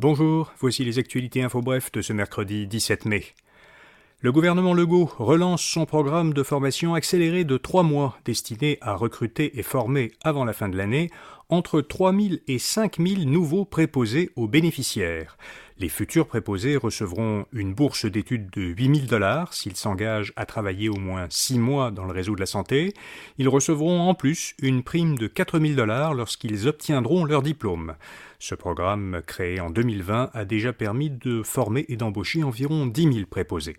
Bonjour, voici les actualités info bref de ce mercredi 17 mai. Le gouvernement Legault relance son programme de formation accéléré de trois mois destiné à recruter et former avant la fin de l'année entre 3 000 et 5 000 nouveaux préposés aux bénéficiaires. Les futurs préposés recevront une bourse d'études de 8 000 dollars s'ils s'engagent à travailler au moins 6 mois dans le réseau de la santé. Ils recevront en plus une prime de 4 000 dollars lorsqu'ils obtiendront leur diplôme. Ce programme, créé en 2020, a déjà permis de former et d'embaucher environ 10 000 préposés.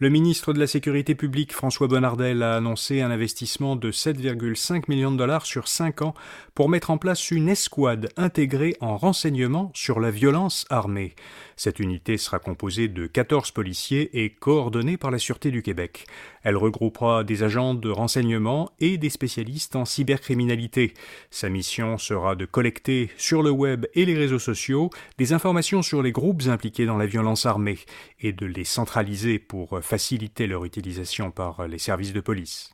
Le ministre de la Sécurité publique François Bonnardel a annoncé un investissement de 7,5 millions de dollars sur 5 ans pour mettre en place une escouade intégrée en renseignement sur la violence armée. Cette unité sera composée de 14 policiers et coordonnée par la Sûreté du Québec. Elle regroupera des agents de renseignement et des spécialistes en cybercriminalité. Sa mission sera de collecter sur le web et les réseaux sociaux des informations sur les groupes impliqués dans la violence armée et de les centraliser pour faciliter leur utilisation par les services de police.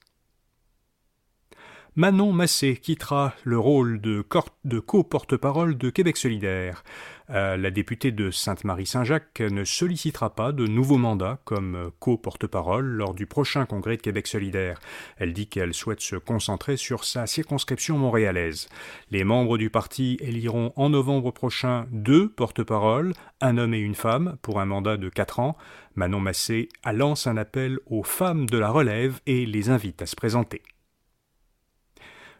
Manon Massé quittera le rôle de, co-porte-parole de Québec solidaire. Euh, la députée de Sainte-Marie-Saint-Jacques ne sollicitera pas de nouveau mandat comme co-porte-parole lors du prochain congrès de Québec solidaire. Elle dit qu'elle souhaite se concentrer sur sa circonscription montréalaise. Les membres du parti éliront en novembre prochain deux porte-paroles, un homme et une femme, pour un mandat de quatre ans. Manon Massé lance un appel aux femmes de la relève et les invite à se présenter.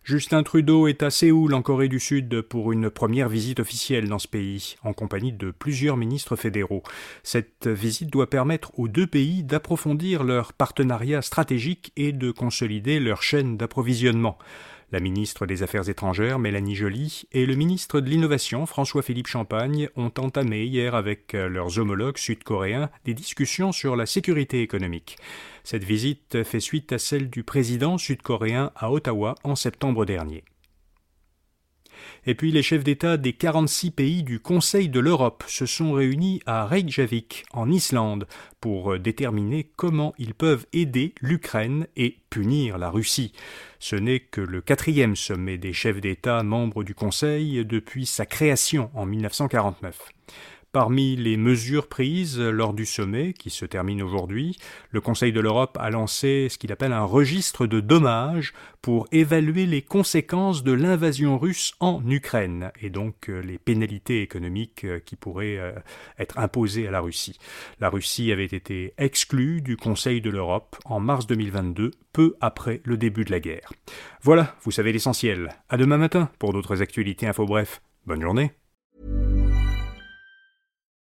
Justin Trudeau est à Séoul, en Corée du Sud, pour une première visite officielle dans ce pays, en compagnie de plusieurs ministres fédéraux. Cette visite doit permettre aux deux pays d'approfondir leur partenariat stratégique et de consolider leur chaîne d'approvisionnement. La ministre des Affaires étrangères, Mélanie Joly, et le ministre de l'Innovation, François-Philippe Champagne, ont entamé hier avec leurs homologues sud-coréens des discussions sur la sécurité économique. Cette visite fait suite à celle du président sud-coréen à Ottawa en septembre dernier. Et puis les chefs d'État des 46 pays du Conseil de l'Europe se sont réunis à Reykjavik, en Islande, pour déterminer comment ils peuvent aider l'Ukraine et punir la Russie. Ce n'est que le quatrième sommet des chefs d'État membres du Conseil depuis sa création en 1949. Parmi les mesures prises lors du sommet, qui se termine aujourd'hui, le Conseil de l'Europe a lancé ce qu'il appelle un registre de dommages pour évaluer les conséquences de l'invasion russe en Ukraine et donc euh, les pénalités économiques euh, qui pourraient euh, être imposées à la Russie. La Russie avait été exclue du Conseil de l'Europe en mars 2022, peu après le début de la guerre. Voilà, vous savez l'essentiel. À demain matin pour d'autres actualités info bref. Bonne journée.